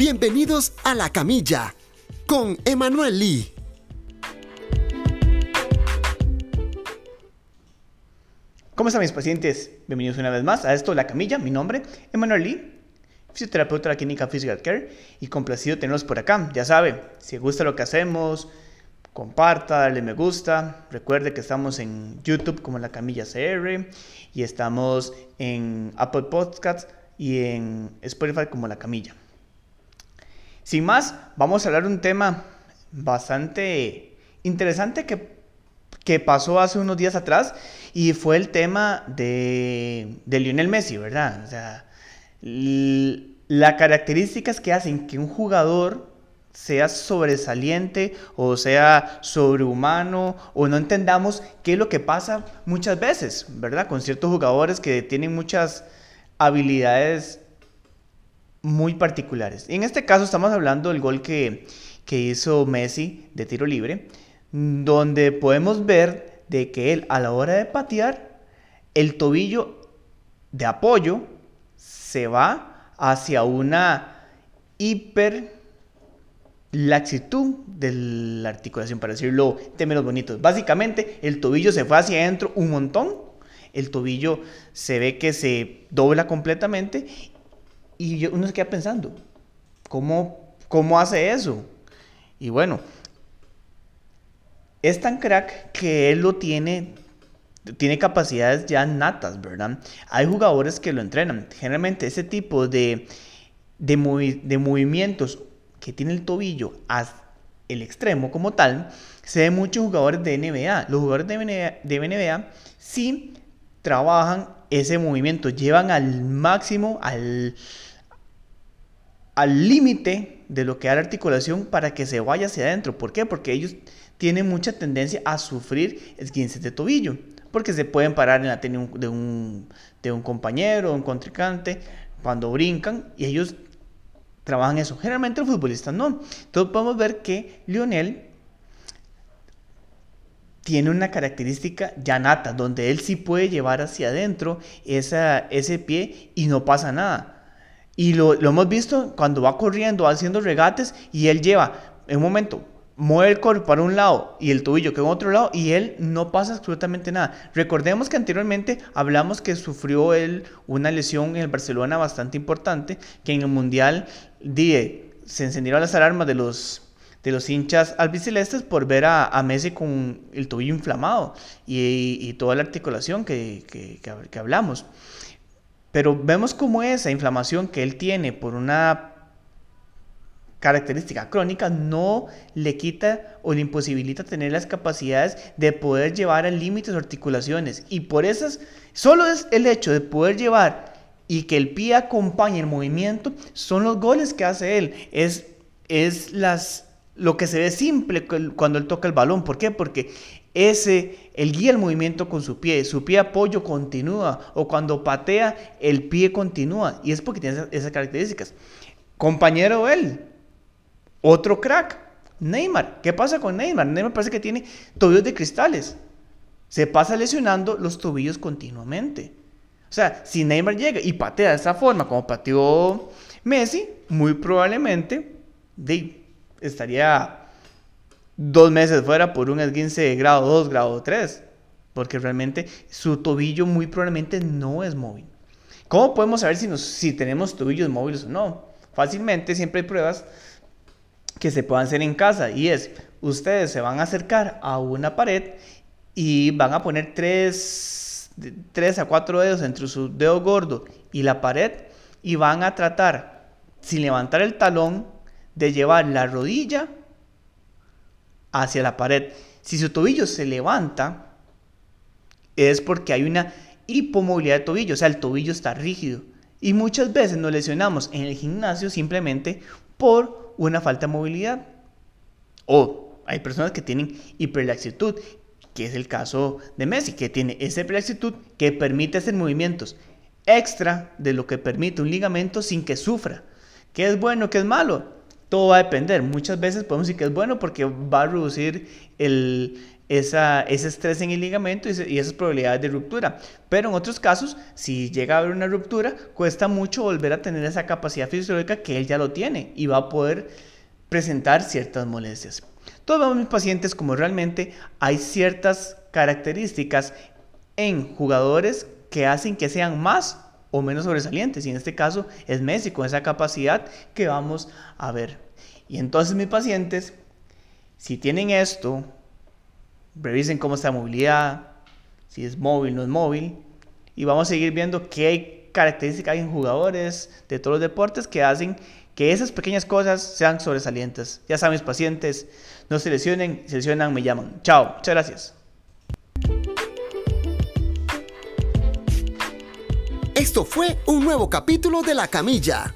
Bienvenidos a La Camilla con Emanuel Lee. ¿Cómo están mis pacientes? Bienvenidos una vez más a esto, La Camilla. Mi nombre, Emanuel Lee, fisioterapeuta de la clínica Physical Care y complacido tenerlos por acá. Ya sabe, si gusta lo que hacemos, comparta, dale me gusta. Recuerde que estamos en YouTube como La Camilla CR y estamos en Apple Podcasts y en Spotify como La Camilla. Sin más, vamos a hablar de un tema bastante interesante que, que pasó hace unos días atrás y fue el tema de, de Lionel Messi, ¿verdad? O sea, las características que hacen que un jugador sea sobresaliente o sea sobrehumano o no entendamos qué es lo que pasa muchas veces, ¿verdad? Con ciertos jugadores que tienen muchas habilidades muy particulares. En este caso estamos hablando del gol que, que hizo Messi de tiro libre, donde podemos ver de que él a la hora de patear, el tobillo de apoyo se va hacia una hiper laxitud de la articulación, para decirlo en bonitos. Básicamente, el tobillo se fue hacia adentro un montón, el tobillo se ve que se dobla completamente y uno se queda pensando, ¿cómo, cómo hace eso? Y bueno, es tan crack que él lo tiene, tiene capacidades ya natas, ¿verdad? Hay jugadores que lo entrenan. Generalmente ese tipo de, de, de movimientos que tiene el tobillo hasta el extremo como tal, se ve muchos jugadores de NBA. Los jugadores de NBA, de NBA sí trabajan ese movimiento, llevan al máximo, al al límite de lo que da la articulación para que se vaya hacia adentro. ¿Por qué? Porque ellos tienen mucha tendencia a sufrir esguinces de tobillo, porque se pueden parar en la tenis de un, de un compañero, un contrincante, cuando brincan, y ellos trabajan eso. Generalmente los futbolistas no. Entonces podemos ver que Lionel tiene una característica ya nata, donde él sí puede llevar hacia adentro ese pie y no pasa nada. Y lo, hemos visto cuando va corriendo, haciendo regates y él lleva, en un momento, mueve el cuerpo para un lado y el tobillo que en otro lado y él no pasa absolutamente nada. Recordemos que anteriormente hablamos que sufrió él una lesión en el Barcelona bastante importante, que en el Mundial se encendieron las alarmas de los, de los hinchas albicelestes por ver a, Messi con el tobillo inflamado y, toda la articulación que, que, que hablamos. Pero vemos cómo esa inflamación que él tiene por una característica crónica no le quita o le imposibilita tener las capacidades de poder llevar al límite sus articulaciones. Y por eso solo es el hecho de poder llevar y que el pie acompañe el movimiento, son los goles que hace él. Es, es las, lo que se ve simple cuando él toca el balón. ¿Por qué? Porque ese, el guía el movimiento con su pie, su pie apoyo continúa, o cuando patea, el pie continúa, y es porque tiene esas, características. Compañero él, otro crack, Neymar. ¿Qué pasa con Neymar? Neymar parece que tiene tobillos de cristales. Se pasa lesionando los tobillos continuamente. O sea, si Neymar llega y patea de esa forma como pateó Messi, muy probablemente estaría dos meses fuera por un esguince de grado 2, grado 3, porque realmente su tobillo muy probablemente no es móvil. ¿Cómo podemos saber si, nos, si tenemos tobillos móviles o no? Fácilmente siempre hay pruebas que se puedan hacer en casa y es, ustedes se van a acercar a una pared y van a poner tres, tres a cuatro dedos entre su dedo gordo y la pared y van a tratar, sin levantar el talón, de llevar la rodilla hacia la pared. Si su tobillo se levanta, es porque hay una hipomovilidad de tobillo, o sea, el tobillo está rígido. Y muchas veces nos lesionamos en el gimnasio simplemente por una falta de movilidad. O hay personas que tienen hiperlaxitud, que es el caso de Messi, que tiene esa hiperlaxitud que permite hacer movimientos extra de lo que permite un ligamento sin que sufra. ¿Qué es bueno, qué es malo? Todo va a depender. Muchas veces podemos decir que es bueno porque va a reducir el, ese estrés en el ligamento y, esas probabilidades de ruptura. Pero en otros casos, si llega a haber una ruptura, cuesta mucho volver a tener esa capacidad fisiológica que él ya lo tiene y va a poder presentar ciertas molestias. Todos mis pacientes como realmente hay ciertas características en jugadores que hacen que sean más o menos sobresalientes. Y en este caso es Messi con esa capacidad que vamos a ver. Y entonces mis pacientes, si tienen esto, revisen cómo está la movilidad, si es móvil, no es móvil. Y vamos a seguir viendo qué características hay en jugadores de todos los deportes que hacen que esas pequeñas cosas sean sobresalientes. Ya saben mis pacientes, no se lesionen, se lesionan, me llaman. Chao, muchas gracias. Esto fue un nuevo capítulo de La Camilla